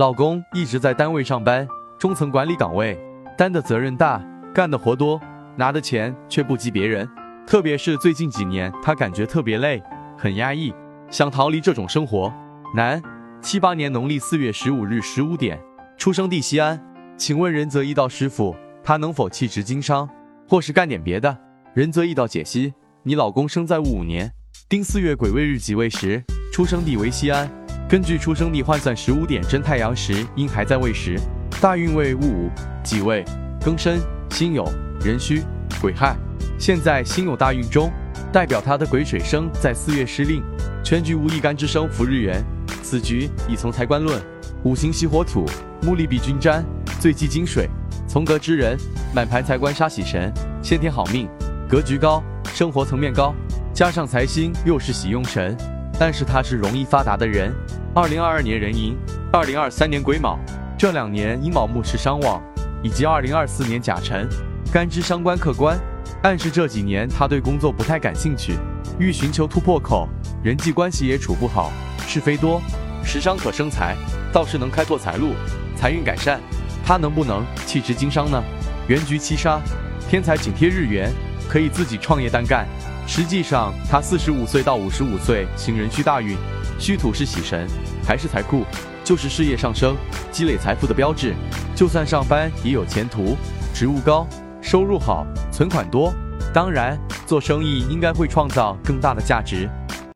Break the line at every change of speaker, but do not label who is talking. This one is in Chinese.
老公一直在单位上班，中层管理岗位，担的责任大，干的活多，拿的钱却不及别人。特别是最近几年，他感觉特别累，很压抑，想逃离这种生活。男，七八年农历四月十五日十五点，出生地西安。请问仁泽一道师傅，他能否弃职经商，或是干点别的？仁泽一道解析：你老公生在戊午年，丁巳月癸未日己未时，出生地为西安。根据出生地换算十五点真太阳时，阴还在未时，大运位戊午、己未、庚申、辛酉、壬戌、癸亥。现在辛酉大运中，代表他的癸水生在四月失令，全局无一干之生福日元。此局已从财官论，五行喜火土，木力比均沾，最忌金水。从格之人，满盘财官杀喜神，先天好命，格局高，生活层面高，加上财星又是喜用神，但是他是容易发达的人。二零二二年壬寅，二零二三年癸卯，这两年寅卯木是伤旺，以及二零二四年甲辰，干支伤官克官，暗示这几年他对工作不太感兴趣，欲寻求突破口，人际关系也处不好，是非多，食伤可生财，倒是能开拓财路，财运改善。他能不能弃职经商呢？原局七杀，天才紧贴日元，可以自己创业单干。实际上，他四十五岁到五十五岁行人需大运。虚土是喜神，还是财库，就是事业上升、积累财富的标志。就算上班也有前途，职务高，收入好，存款多。当然，做生意应该会创造更大的价值。